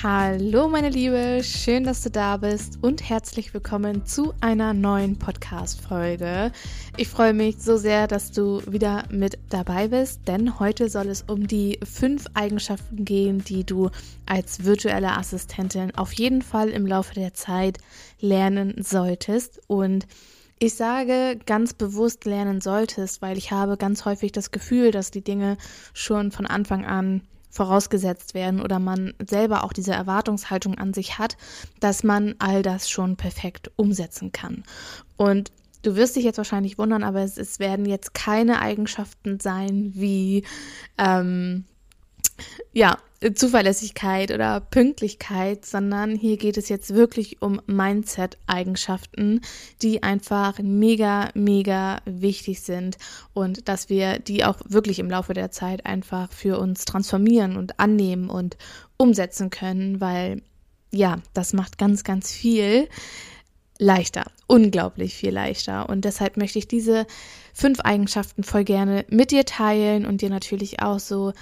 Hallo meine Liebe, schön, dass du da bist und herzlich willkommen zu einer neuen Podcast-Folge. Ich freue mich so sehr, dass du wieder mit dabei bist, denn heute soll es um die fünf Eigenschaften gehen, die du als virtuelle Assistentin auf jeden Fall im Laufe der Zeit lernen solltest und ich sage ganz bewusst lernen solltest, weil ich habe ganz häufig das Gefühl, dass die Dinge schon von Anfang an vorausgesetzt werden oder man selber auch diese Erwartungshaltung an sich hat, dass man all das schon perfekt umsetzen kann. Und du wirst dich jetzt wahrscheinlich wundern, aber es, es werden jetzt keine Eigenschaften sein wie ähm, ja, Zuverlässigkeit oder Pünktlichkeit, sondern hier geht es jetzt wirklich um Mindset-Eigenschaften, die einfach mega, mega wichtig sind und dass wir die auch wirklich im Laufe der Zeit einfach für uns transformieren und annehmen und umsetzen können, weil ja, das macht ganz, ganz viel leichter, unglaublich viel leichter. Und deshalb möchte ich diese fünf Eigenschaften voll gerne mit dir teilen und dir natürlich auch so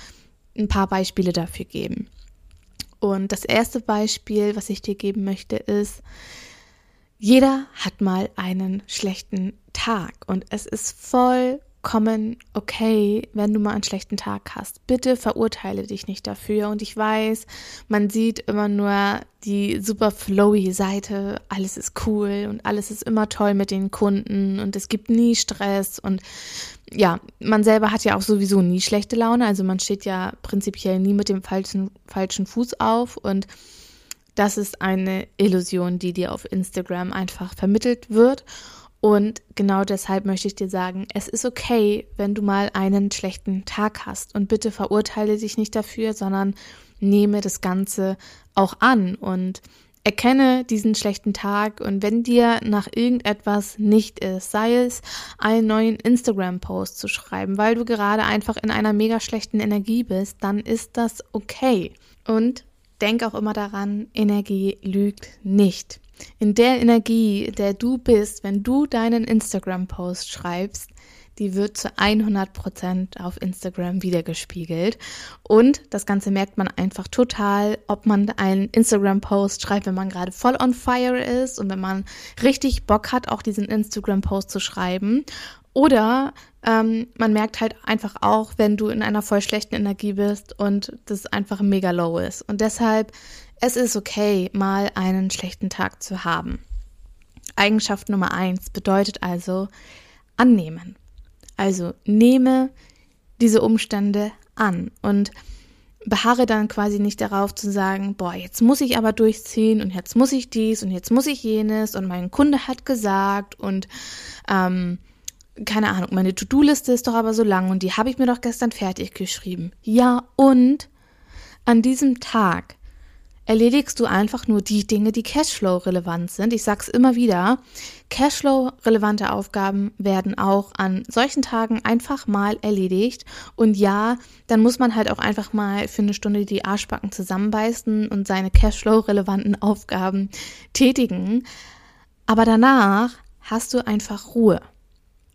ein paar Beispiele dafür geben. Und das erste Beispiel, was ich dir geben möchte, ist, jeder hat mal einen schlechten Tag und es ist voll vollkommen okay, wenn du mal einen schlechten Tag hast. Bitte verurteile dich nicht dafür. Und ich weiß, man sieht immer nur die super flowy Seite. Alles ist cool und alles ist immer toll mit den Kunden und es gibt nie Stress und ja, man selber hat ja auch sowieso nie schlechte Laune. Also man steht ja prinzipiell nie mit dem falschen, falschen Fuß auf und das ist eine Illusion, die dir auf Instagram einfach vermittelt wird. Und genau deshalb möchte ich dir sagen, es ist okay, wenn du mal einen schlechten Tag hast. Und bitte verurteile dich nicht dafür, sondern nehme das Ganze auch an und erkenne diesen schlechten Tag und wenn dir nach irgendetwas nicht ist, sei es einen neuen Instagram-Post zu schreiben, weil du gerade einfach in einer mega schlechten Energie bist, dann ist das okay. Und denk auch immer daran, Energie lügt nicht in der Energie, der du bist, wenn du deinen Instagram-Post schreibst, die wird zu 100 Prozent auf Instagram wiedergespiegelt. Und das Ganze merkt man einfach total, ob man einen Instagram-Post schreibt, wenn man gerade voll on fire ist und wenn man richtig Bock hat, auch diesen Instagram-Post zu schreiben. Oder ähm, man merkt halt einfach auch, wenn du in einer voll schlechten Energie bist und das einfach mega low ist. Und deshalb es ist okay, mal einen schlechten Tag zu haben. Eigenschaft Nummer eins bedeutet also annehmen. Also nehme diese Umstände an und beharre dann quasi nicht darauf zu sagen, boah, jetzt muss ich aber durchziehen und jetzt muss ich dies und jetzt muss ich jenes und mein Kunde hat gesagt und ähm, keine Ahnung, meine To-Do-Liste ist doch aber so lang und die habe ich mir doch gestern fertig geschrieben. Ja, und an diesem Tag erledigst du einfach nur die Dinge, die Cashflow-relevant sind. Ich sag's immer wieder, Cashflow-relevante Aufgaben werden auch an solchen Tagen einfach mal erledigt. Und ja, dann muss man halt auch einfach mal für eine Stunde die Arschbacken zusammenbeißen und seine Cashflow-relevanten Aufgaben tätigen. Aber danach hast du einfach Ruhe.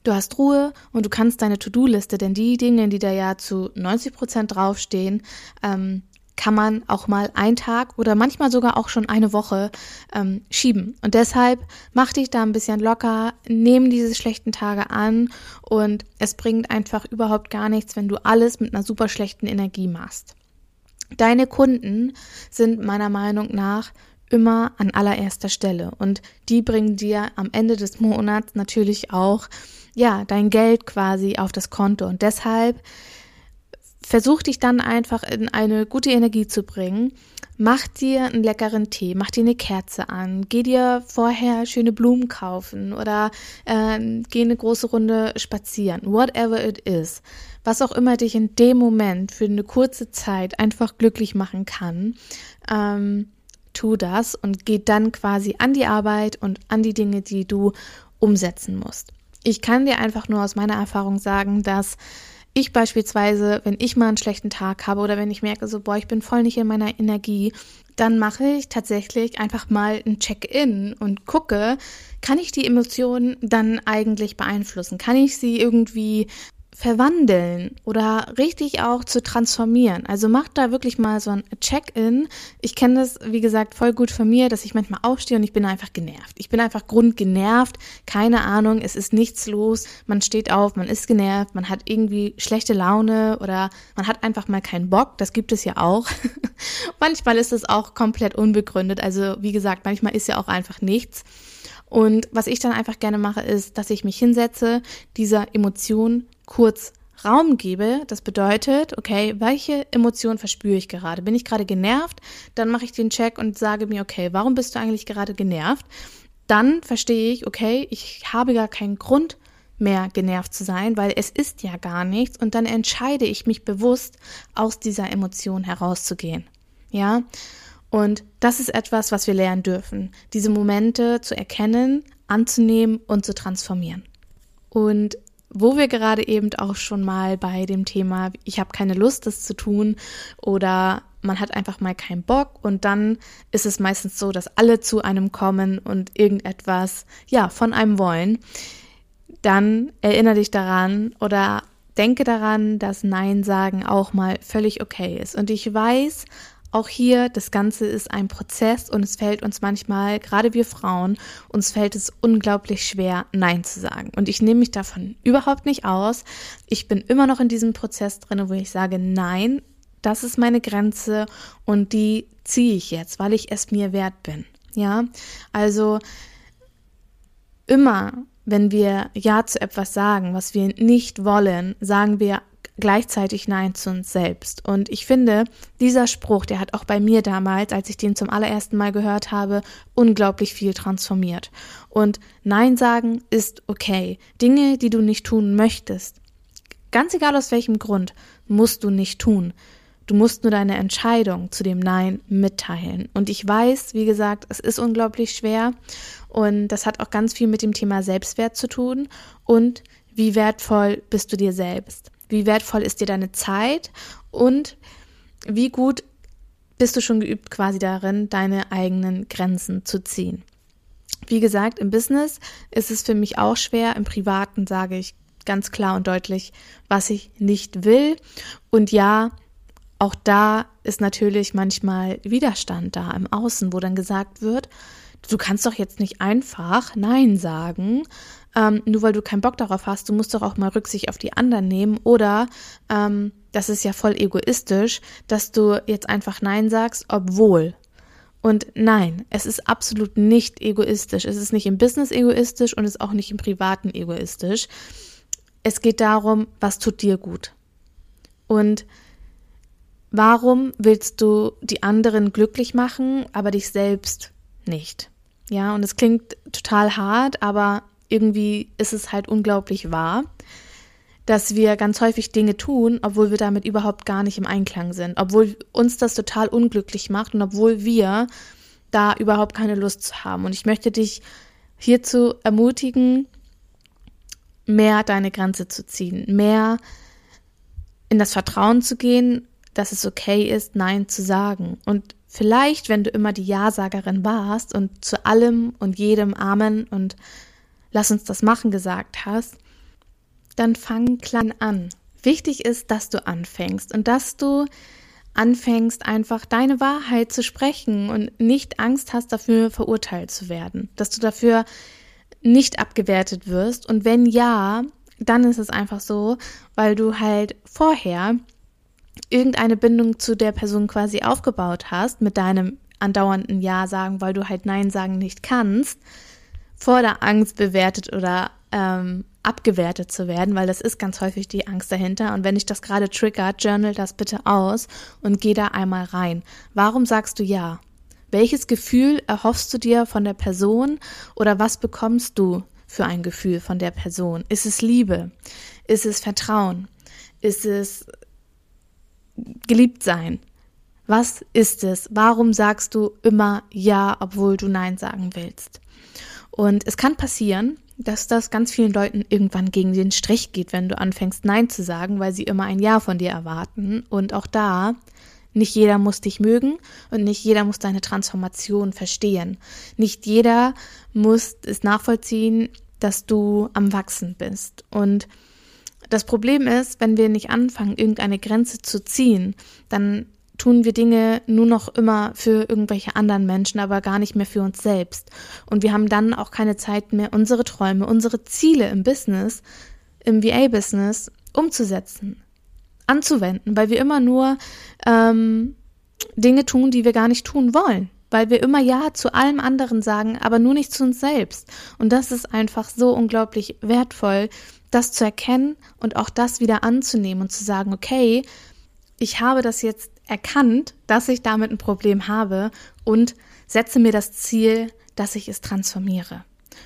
Du hast Ruhe und du kannst deine To-Do-Liste, denn die Dinge, die da ja zu 90 Prozent draufstehen, ähm, kann man auch mal einen Tag oder manchmal sogar auch schon eine Woche ähm, schieben. Und deshalb mach dich da ein bisschen locker, nehm diese schlechten Tage an und es bringt einfach überhaupt gar nichts, wenn du alles mit einer super schlechten Energie machst. Deine Kunden sind meiner Meinung nach immer an allererster Stelle und die bringen dir am Ende des Monats natürlich auch ja dein Geld quasi auf das Konto und deshalb versuch dich dann einfach in eine gute Energie zu bringen. Mach dir einen leckeren Tee, mach dir eine Kerze an, geh dir vorher schöne Blumen kaufen oder äh, geh eine große Runde spazieren, whatever it is. Was auch immer dich in dem Moment für eine kurze Zeit einfach glücklich machen kann, ähm, tu das und geh dann quasi an die Arbeit und an die Dinge, die du umsetzen musst. Ich kann dir einfach nur aus meiner Erfahrung sagen, dass Ich beispielsweise, wenn ich mal einen schlechten Tag habe oder wenn ich merke, so, boah, ich bin voll nicht in meiner Energie, dann mache ich tatsächlich einfach mal ein Check-in und gucke, kann ich die Emotionen dann eigentlich beeinflussen? Kann ich sie irgendwie verwandeln oder richtig auch zu transformieren. Also macht da wirklich mal so ein Check-in. Ich kenne das, wie gesagt, voll gut von mir, dass ich manchmal aufstehe und ich bin einfach genervt. Ich bin einfach grundgenervt. Keine Ahnung, es ist nichts los. Man steht auf, man ist genervt, man hat irgendwie schlechte Laune oder man hat einfach mal keinen Bock. Das gibt es ja auch. manchmal ist es auch komplett unbegründet. Also wie gesagt, manchmal ist ja auch einfach nichts. Und was ich dann einfach gerne mache, ist, dass ich mich hinsetze, dieser Emotion kurz Raum gebe, das bedeutet, okay, welche Emotion verspüre ich gerade? Bin ich gerade genervt? Dann mache ich den Check und sage mir, okay, warum bist du eigentlich gerade genervt? Dann verstehe ich, okay, ich habe gar keinen Grund mehr genervt zu sein, weil es ist ja gar nichts und dann entscheide ich mich bewusst aus dieser Emotion herauszugehen. Ja? Und das ist etwas, was wir lernen dürfen, diese Momente zu erkennen, anzunehmen und zu transformieren. Und wo wir gerade eben auch schon mal bei dem Thema, ich habe keine Lust, das zu tun oder man hat einfach mal keinen Bock und dann ist es meistens so, dass alle zu einem kommen und irgendetwas, ja, von einem wollen. Dann erinnere dich daran oder denke daran, dass Nein sagen auch mal völlig okay ist. Und ich weiß, auch hier, das Ganze ist ein Prozess und es fällt uns manchmal, gerade wir Frauen, uns fällt es unglaublich schwer, Nein zu sagen. Und ich nehme mich davon überhaupt nicht aus. Ich bin immer noch in diesem Prozess drin, wo ich sage, nein, das ist meine Grenze und die ziehe ich jetzt, weil ich es mir wert bin. Ja, also immer, wenn wir Ja zu etwas sagen, was wir nicht wollen, sagen wir gleichzeitig Nein zu uns selbst. Und ich finde, dieser Spruch, der hat auch bei mir damals, als ich den zum allerersten Mal gehört habe, unglaublich viel transformiert. Und Nein sagen ist okay. Dinge, die du nicht tun möchtest, ganz egal aus welchem Grund, musst du nicht tun. Du musst nur deine Entscheidung zu dem Nein mitteilen. Und ich weiß, wie gesagt, es ist unglaublich schwer und das hat auch ganz viel mit dem Thema Selbstwert zu tun und wie wertvoll bist du dir selbst. Wie wertvoll ist dir deine Zeit und wie gut bist du schon geübt quasi darin, deine eigenen Grenzen zu ziehen. Wie gesagt, im Business ist es für mich auch schwer. Im Privaten sage ich ganz klar und deutlich, was ich nicht will. Und ja, auch da ist natürlich manchmal Widerstand da im Außen, wo dann gesagt wird, du kannst doch jetzt nicht einfach Nein sagen, ähm, nur weil du keinen Bock darauf hast, du musst doch auch mal Rücksicht auf die anderen nehmen oder ähm, das ist ja voll egoistisch, dass du jetzt einfach Nein sagst, obwohl. Und nein, es ist absolut nicht egoistisch. Es ist nicht im Business egoistisch und es ist auch nicht im Privaten egoistisch. Es geht darum, was tut dir gut. Und warum willst du die anderen glücklich machen, aber dich selbst nicht? Ja, und es klingt total hart, aber irgendwie ist es halt unglaublich wahr, dass wir ganz häufig Dinge tun, obwohl wir damit überhaupt gar nicht im Einklang sind, obwohl uns das total unglücklich macht und obwohl wir da überhaupt keine Lust zu haben. Und ich möchte dich hierzu ermutigen, mehr deine Grenze zu ziehen, mehr in das Vertrauen zu gehen, dass es okay ist, Nein zu sagen. Und vielleicht, wenn du immer die Ja-Sagerin warst und zu allem und jedem Amen und lass uns das machen gesagt hast, dann fang klein an. Wichtig ist, dass du anfängst und dass du anfängst, einfach deine Wahrheit zu sprechen und nicht Angst hast, dafür verurteilt zu werden, dass du dafür nicht abgewertet wirst. Und wenn ja, dann ist es einfach so, weil du halt vorher irgendeine Bindung zu der Person quasi aufgebaut hast mit deinem andauernden Ja sagen, weil du halt Nein sagen nicht kannst vor der Angst bewertet oder ähm, abgewertet zu werden, weil das ist ganz häufig die Angst dahinter. Und wenn dich das gerade triggert, journal das bitte aus und geh da einmal rein. Warum sagst du ja? Welches Gefühl erhoffst du dir von der Person oder was bekommst du für ein Gefühl von der Person? Ist es Liebe? Ist es Vertrauen? Ist es geliebt sein? Was ist es? Warum sagst du immer ja, obwohl du nein sagen willst? Und es kann passieren, dass das ganz vielen Leuten irgendwann gegen den Strich geht, wenn du anfängst Nein zu sagen, weil sie immer ein Ja von dir erwarten. Und auch da, nicht jeder muss dich mögen und nicht jeder muss deine Transformation verstehen. Nicht jeder muss es nachvollziehen, dass du am Wachsen bist. Und das Problem ist, wenn wir nicht anfangen, irgendeine Grenze zu ziehen, dann tun wir Dinge nur noch immer für irgendwelche anderen Menschen, aber gar nicht mehr für uns selbst. Und wir haben dann auch keine Zeit mehr, unsere Träume, unsere Ziele im Business, im VA-Business umzusetzen, anzuwenden, weil wir immer nur ähm, Dinge tun, die wir gar nicht tun wollen. Weil wir immer Ja zu allem anderen sagen, aber nur nicht zu uns selbst. Und das ist einfach so unglaublich wertvoll, das zu erkennen und auch das wieder anzunehmen und zu sagen, okay, ich habe das jetzt erkannt, dass ich damit ein Problem habe und setze mir das Ziel, dass ich es transformiere.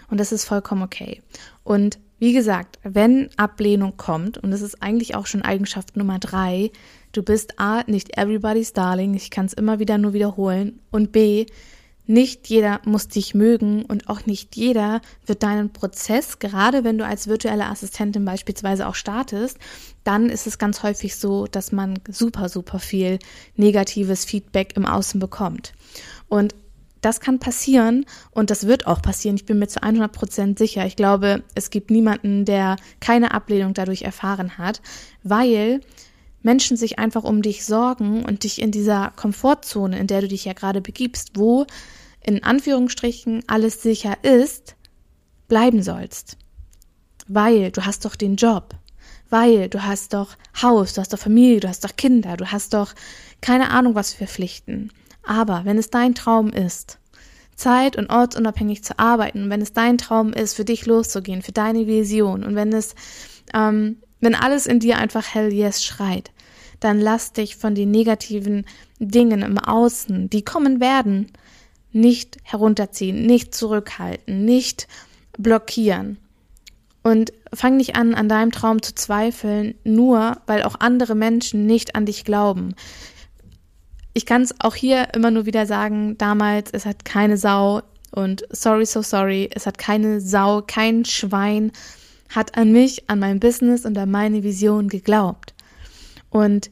Und das ist vollkommen okay. Und wie gesagt, wenn Ablehnung kommt, und das ist eigentlich auch schon Eigenschaft Nummer drei, du bist A, nicht everybody's darling, ich kann es immer wieder nur wiederholen, und B, nicht jeder muss dich mögen und auch nicht jeder wird deinen Prozess, gerade wenn du als virtuelle Assistentin beispielsweise auch startest, dann ist es ganz häufig so, dass man super, super viel negatives Feedback im Außen bekommt. Und das kann passieren und das wird auch passieren. Ich bin mir zu 100 Prozent sicher. Ich glaube, es gibt niemanden, der keine Ablehnung dadurch erfahren hat, weil Menschen sich einfach um dich sorgen und dich in dieser Komfortzone, in der du dich ja gerade begibst, wo in Anführungsstrichen alles sicher ist, bleiben sollst. Weil du hast doch den Job, weil du hast doch Haus, du hast doch Familie, du hast doch Kinder, du hast doch keine Ahnung was für Pflichten. Aber wenn es dein Traum ist, zeit- und ortsunabhängig zu arbeiten, wenn es dein Traum ist, für dich loszugehen, für deine Vision und wenn es, ähm, wenn alles in dir einfach hell yes schreit, dann lass dich von den negativen Dingen im Außen, die kommen werden, nicht herunterziehen, nicht zurückhalten, nicht blockieren. Und fang nicht an, an deinem Traum zu zweifeln, nur weil auch andere Menschen nicht an dich glauben. Ich kann es auch hier immer nur wieder sagen, damals, es hat keine Sau und sorry, so sorry, es hat keine Sau, kein Schwein hat an mich, an mein Business und an meine Vision geglaubt. Und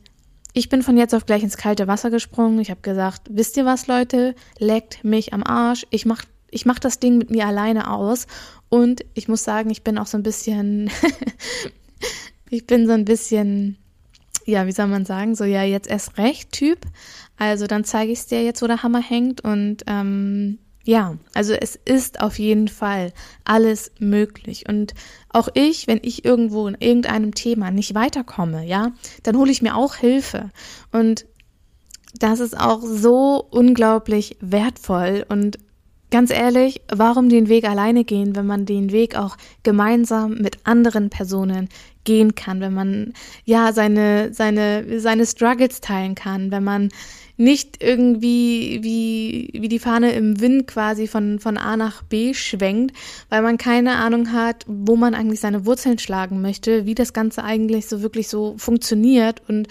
ich bin von jetzt auf gleich ins kalte Wasser gesprungen. Ich habe gesagt, wisst ihr was, Leute? Leckt mich am Arsch. Ich mach, ich mach das Ding mit mir alleine aus. Und ich muss sagen, ich bin auch so ein bisschen, ich bin so ein bisschen, ja, wie soll man sagen, so ja, jetzt erst recht Typ. Also dann zeige ich es dir jetzt, wo der Hammer hängt. Und ähm, ja, also es ist auf jeden Fall alles möglich. Und auch ich, wenn ich irgendwo in irgendeinem Thema nicht weiterkomme, ja, dann hole ich mir auch Hilfe. Und das ist auch so unglaublich wertvoll und Ganz ehrlich, warum den Weg alleine gehen, wenn man den Weg auch gemeinsam mit anderen Personen gehen kann, wenn man ja seine seine seine Struggles teilen kann, wenn man nicht irgendwie wie, wie die Fahne im Wind quasi von, von A nach B schwenkt, weil man keine Ahnung hat, wo man eigentlich seine Wurzeln schlagen möchte, wie das Ganze eigentlich so wirklich so funktioniert und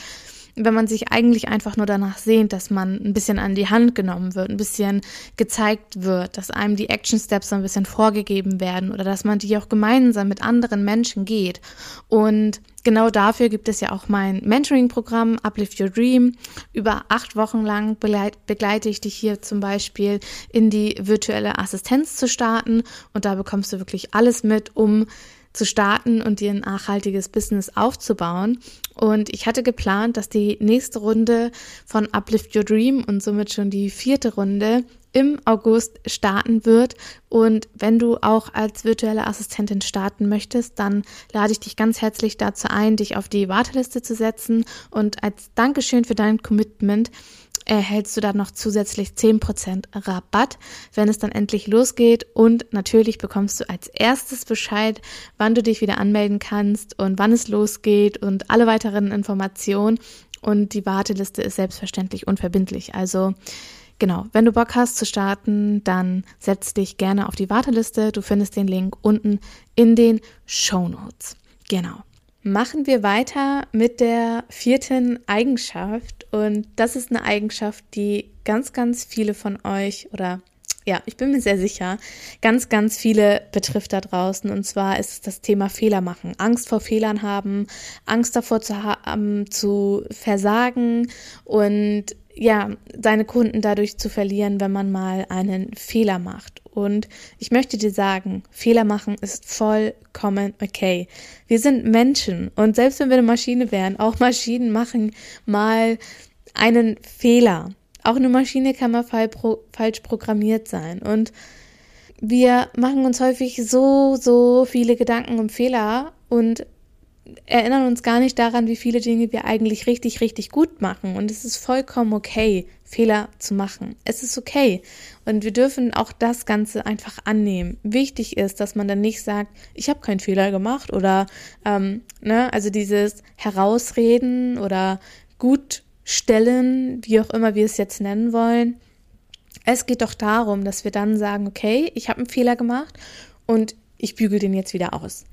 wenn man sich eigentlich einfach nur danach sehnt, dass man ein bisschen an die Hand genommen wird, ein bisschen gezeigt wird, dass einem die Action Steps so ein bisschen vorgegeben werden oder dass man die auch gemeinsam mit anderen Menschen geht. Und genau dafür gibt es ja auch mein Mentoring-Programm Uplift Your Dream. Über acht Wochen lang begleite ich dich hier zum Beispiel in die virtuelle Assistenz zu starten und da bekommst du wirklich alles mit, um zu starten und dir ein nachhaltiges Business aufzubauen. Und ich hatte geplant, dass die nächste Runde von Uplift Your Dream und somit schon die vierte Runde im August starten wird. Und wenn du auch als virtuelle Assistentin starten möchtest, dann lade ich dich ganz herzlich dazu ein, dich auf die Warteliste zu setzen. Und als Dankeschön für dein Commitment erhältst du dann noch zusätzlich 10% Rabatt, wenn es dann endlich losgeht. Und natürlich bekommst du als erstes Bescheid, wann du dich wieder anmelden kannst und wann es losgeht und alle weiteren Informationen. Und die Warteliste ist selbstverständlich unverbindlich. Also Genau, wenn du Bock hast zu starten, dann setz dich gerne auf die Warteliste. Du findest den Link unten in den Show Notes. Genau. Machen wir weiter mit der vierten Eigenschaft. Und das ist eine Eigenschaft, die ganz, ganz viele von euch oder ja, ich bin mir sehr sicher, ganz, ganz viele betrifft da draußen. Und zwar ist es das Thema Fehler machen. Angst vor Fehlern haben, Angst davor zu haben, zu versagen und ja, seine Kunden dadurch zu verlieren, wenn man mal einen Fehler macht. Und ich möchte dir sagen, Fehler machen ist vollkommen okay. Wir sind Menschen und selbst wenn wir eine Maschine wären, auch Maschinen machen mal einen Fehler. Auch eine Maschine kann mal falsch programmiert sein. Und wir machen uns häufig so, so viele Gedanken um Fehler und erinnern uns gar nicht daran, wie viele Dinge wir eigentlich richtig, richtig gut machen. Und es ist vollkommen okay, Fehler zu machen. Es ist okay. Und wir dürfen auch das Ganze einfach annehmen. Wichtig ist, dass man dann nicht sagt, ich habe keinen Fehler gemacht oder, ähm, ne, also dieses Herausreden oder gut stellen, wie auch immer wir es jetzt nennen wollen. Es geht doch darum, dass wir dann sagen, okay, ich habe einen Fehler gemacht und ich bügel den jetzt wieder aus.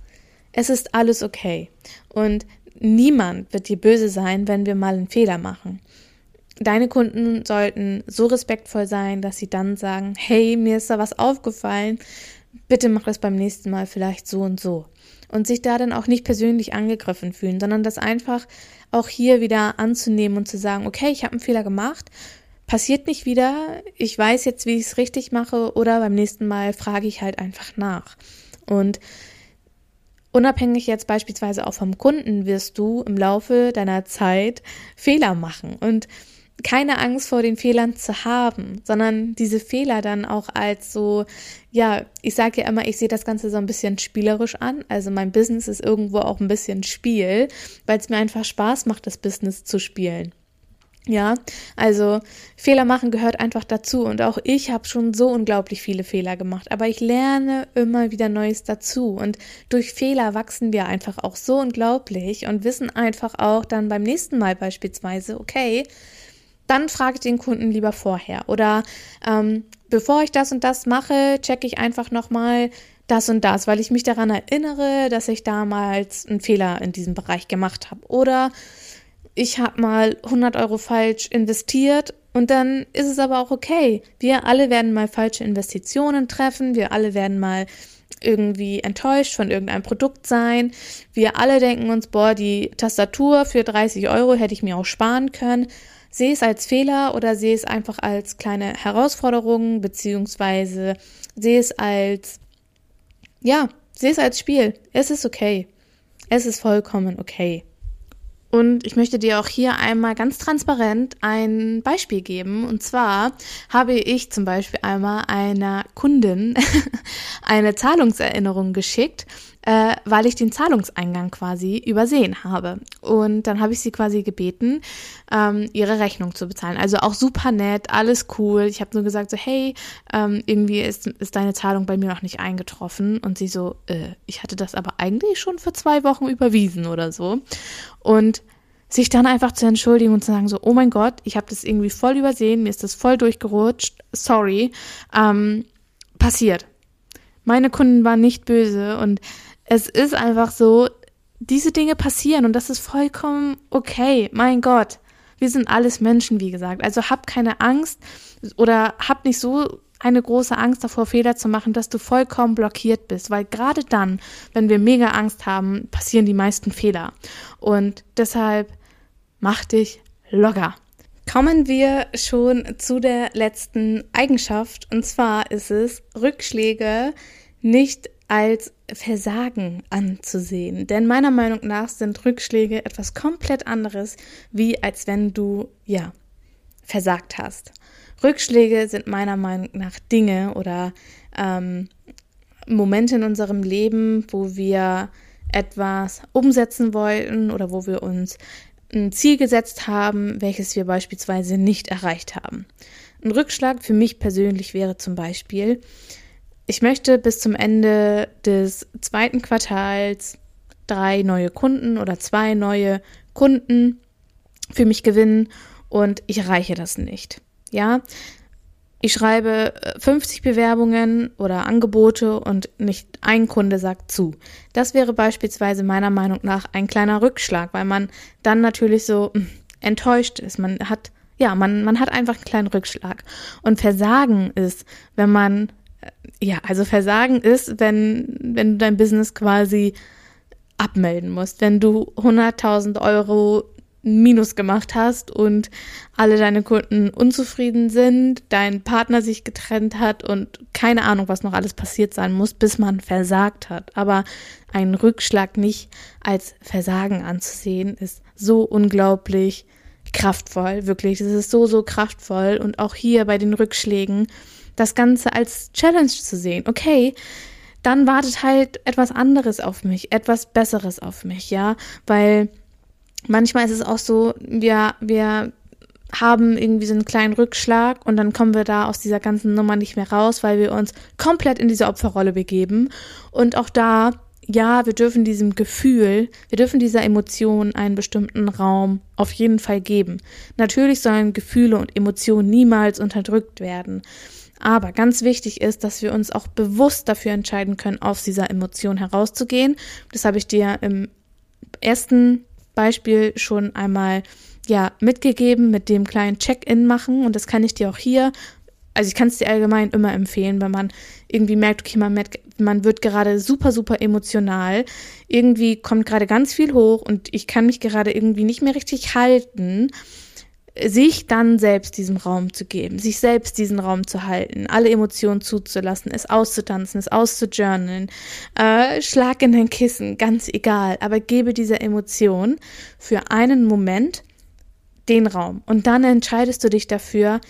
Es ist alles okay. Und niemand wird dir böse sein, wenn wir mal einen Fehler machen. Deine Kunden sollten so respektvoll sein, dass sie dann sagen, hey, mir ist da was aufgefallen, bitte mach das beim nächsten Mal vielleicht so und so. Und sich da dann auch nicht persönlich angegriffen fühlen, sondern das einfach auch hier wieder anzunehmen und zu sagen, okay, ich habe einen Fehler gemacht, passiert nicht wieder, ich weiß jetzt, wie ich es richtig mache oder beim nächsten Mal frage ich halt einfach nach. Und Unabhängig jetzt beispielsweise auch vom Kunden wirst du im Laufe deiner Zeit Fehler machen und keine Angst vor den Fehlern zu haben, sondern diese Fehler dann auch als so, ja, ich sage ja immer, ich sehe das Ganze so ein bisschen spielerisch an. Also mein Business ist irgendwo auch ein bisschen Spiel, weil es mir einfach Spaß macht, das Business zu spielen. Ja, also Fehler machen gehört einfach dazu und auch ich habe schon so unglaublich viele Fehler gemacht, aber ich lerne immer wieder Neues dazu und durch Fehler wachsen wir einfach auch so unglaublich und wissen einfach auch dann beim nächsten Mal beispielsweise, okay, dann frage ich den Kunden lieber vorher oder ähm, bevor ich das und das mache, checke ich einfach nochmal das und das, weil ich mich daran erinnere, dass ich damals einen Fehler in diesem Bereich gemacht habe oder ich habe mal 100 Euro falsch investiert und dann ist es aber auch okay. Wir alle werden mal falsche Investitionen treffen, wir alle werden mal irgendwie enttäuscht von irgendeinem Produkt sein. Wir alle denken uns, boah, die Tastatur für 30 Euro hätte ich mir auch sparen können. Sehe es als Fehler oder sehe es einfach als kleine Herausforderung, beziehungsweise sehe es als, ja, sehe es als Spiel. Es ist okay. Es ist vollkommen okay. Und ich möchte dir auch hier einmal ganz transparent ein Beispiel geben. Und zwar habe ich zum Beispiel einmal einer Kundin eine Zahlungserinnerung geschickt, äh, weil ich den Zahlungseingang quasi übersehen habe. Und dann habe ich sie quasi gebeten, ähm, ihre Rechnung zu bezahlen. Also auch super nett, alles cool. Ich habe nur gesagt so, hey, ähm, irgendwie ist, ist deine Zahlung bei mir noch nicht eingetroffen. Und sie so, äh, ich hatte das aber eigentlich schon für zwei Wochen überwiesen oder so. Und sich dann einfach zu entschuldigen und zu sagen so, oh mein Gott, ich habe das irgendwie voll übersehen, mir ist das voll durchgerutscht, sorry, ähm, passiert. Meine Kunden waren nicht böse und es ist einfach so, diese Dinge passieren und das ist vollkommen okay. Mein Gott, wir sind alles Menschen, wie gesagt. Also hab keine Angst oder hab nicht so eine große Angst davor, Fehler zu machen, dass du vollkommen blockiert bist, weil gerade dann, wenn wir mega Angst haben, passieren die meisten Fehler. Und deshalb mach dich locker. Kommen wir schon zu der letzten Eigenschaft und zwar ist es, Rückschläge nicht als Versagen anzusehen. Denn meiner Meinung nach sind Rückschläge etwas komplett anderes, wie als wenn du, ja, versagt hast. Rückschläge sind meiner Meinung nach Dinge oder ähm, Momente in unserem Leben, wo wir etwas umsetzen wollten oder wo wir uns ein Ziel gesetzt haben, welches wir beispielsweise nicht erreicht haben. Ein Rückschlag für mich persönlich wäre zum Beispiel, ich möchte bis zum Ende des zweiten Quartals drei neue Kunden oder zwei neue Kunden für mich gewinnen und ich erreiche das nicht. Ja, ich schreibe 50 äh, Bewerbungen oder Angebote und nicht ein Kunde sagt zu. Das wäre beispielsweise meiner Meinung nach ein kleiner Rückschlag, weil man dann natürlich so hm, enttäuscht ist. Man hat ja, man, man hat einfach einen kleinen Rückschlag. Und Versagen ist, wenn man, ja, also Versagen ist, wenn, wenn du dein Business quasi abmelden musst, wenn du 100.000 Euro Minus gemacht hast und alle deine Kunden unzufrieden sind, dein Partner sich getrennt hat und keine Ahnung, was noch alles passiert sein muss, bis man versagt hat. Aber einen Rückschlag nicht als Versagen anzusehen, ist so unglaublich kraftvoll, wirklich. Es ist so, so kraftvoll. Und auch hier bei den Rückschlägen das Ganze als Challenge zu sehen. Okay, dann wartet halt etwas anderes auf mich, etwas Besseres auf mich, ja, weil manchmal ist es auch so, wir, wir haben irgendwie so einen kleinen Rückschlag und dann kommen wir da aus dieser ganzen Nummer nicht mehr raus, weil wir uns komplett in diese Opferrolle begeben. Und auch da, ja, wir dürfen diesem Gefühl, wir dürfen dieser Emotion einen bestimmten Raum auf jeden Fall geben. Natürlich sollen Gefühle und Emotionen niemals unterdrückt werden. Aber ganz wichtig ist, dass wir uns auch bewusst dafür entscheiden können, aus dieser Emotion herauszugehen. Das habe ich dir im ersten Beispiel schon einmal ja mitgegeben mit dem kleinen Check-in machen und das kann ich dir auch hier also ich kann es dir allgemein immer empfehlen, wenn man irgendwie merkt, okay, man, man wird gerade super, super emotional. Irgendwie kommt gerade ganz viel hoch und ich kann mich gerade irgendwie nicht mehr richtig halten sich dann selbst diesem Raum zu geben, sich selbst diesen Raum zu halten, alle Emotionen zuzulassen, es auszutanzen, es auszujournalen, äh, schlag in dein Kissen, ganz egal, aber gebe dieser Emotion für einen Moment den Raum und dann entscheidest du dich dafür,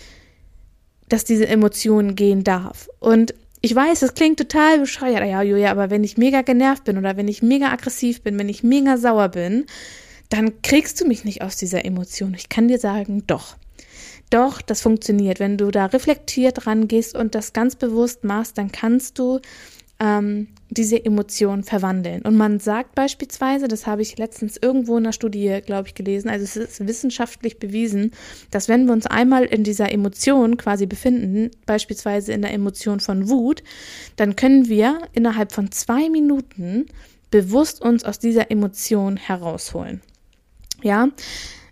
dass diese Emotion gehen darf. Und ich weiß, es klingt total bescheuert, ja, Julia, aber wenn ich mega genervt bin oder wenn ich mega aggressiv bin, wenn ich mega sauer bin, dann kriegst du mich nicht aus dieser Emotion. Ich kann dir sagen, doch. Doch, das funktioniert. Wenn du da reflektiert rangehst und das ganz bewusst machst, dann kannst du ähm, diese Emotion verwandeln. Und man sagt beispielsweise, das habe ich letztens irgendwo in einer Studie, glaube ich, gelesen, also es ist wissenschaftlich bewiesen, dass wenn wir uns einmal in dieser Emotion quasi befinden, beispielsweise in der Emotion von Wut, dann können wir innerhalb von zwei Minuten bewusst uns aus dieser Emotion herausholen. Ja,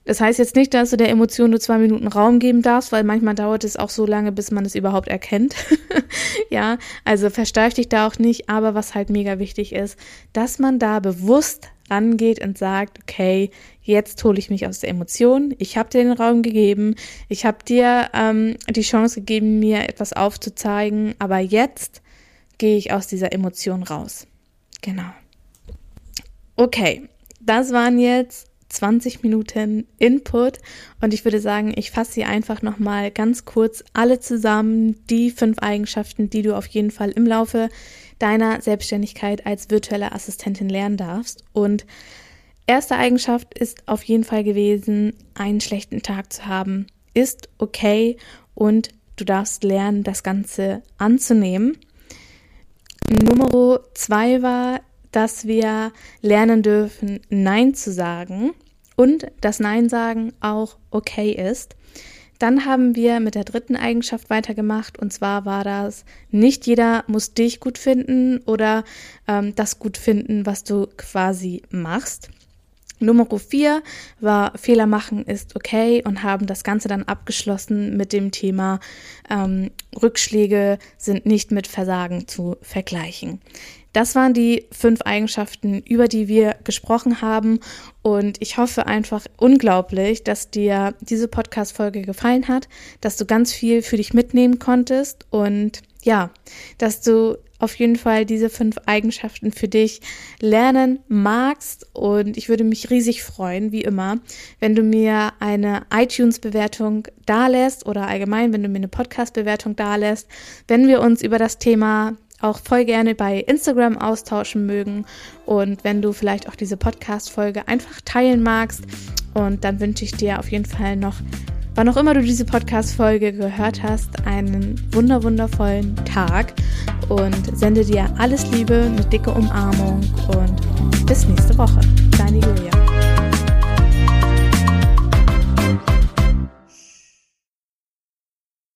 das heißt jetzt nicht, dass du der Emotion nur zwei Minuten Raum geben darfst, weil manchmal dauert es auch so lange, bis man es überhaupt erkennt. ja, also versteif dich da auch nicht. Aber was halt mega wichtig ist, dass man da bewusst rangeht und sagt, okay, jetzt hole ich mich aus der Emotion. Ich habe dir den Raum gegeben. Ich habe dir ähm, die Chance gegeben, mir etwas aufzuzeigen. Aber jetzt gehe ich aus dieser Emotion raus. Genau. Okay, das waren jetzt 20 Minuten Input und ich würde sagen, ich fasse sie einfach nochmal ganz kurz alle zusammen, die fünf Eigenschaften, die du auf jeden Fall im Laufe deiner Selbstständigkeit als virtuelle Assistentin lernen darfst. Und erste Eigenschaft ist auf jeden Fall gewesen, einen schlechten Tag zu haben. Ist okay und du darfst lernen, das Ganze anzunehmen. Nummer zwei war, dass wir lernen dürfen, Nein zu sagen und dass Nein sagen auch okay ist. Dann haben wir mit der dritten Eigenschaft weitergemacht und zwar war das, nicht jeder muss dich gut finden oder ähm, das gut finden, was du quasi machst. Nummer vier war Fehler machen ist okay und haben das Ganze dann abgeschlossen mit dem Thema ähm, Rückschläge sind nicht mit Versagen zu vergleichen. Das waren die fünf Eigenschaften, über die wir gesprochen haben. Und ich hoffe einfach unglaublich, dass dir diese Podcast-Folge gefallen hat, dass du ganz viel für dich mitnehmen konntest und ja, dass du auf jeden Fall diese fünf Eigenschaften für dich lernen magst. Und ich würde mich riesig freuen, wie immer, wenn du mir eine iTunes-Bewertung dalässt oder allgemein, wenn du mir eine Podcast-Bewertung dalässt, wenn wir uns über das Thema auch voll gerne bei Instagram austauschen mögen und wenn du vielleicht auch diese Podcast-Folge einfach teilen magst. Und dann wünsche ich dir auf jeden Fall noch, wann auch immer du diese Podcast-Folge gehört hast, einen wunder wundervollen Tag und sende dir alles Liebe, eine dicke Umarmung und bis nächste Woche. Deine Julia.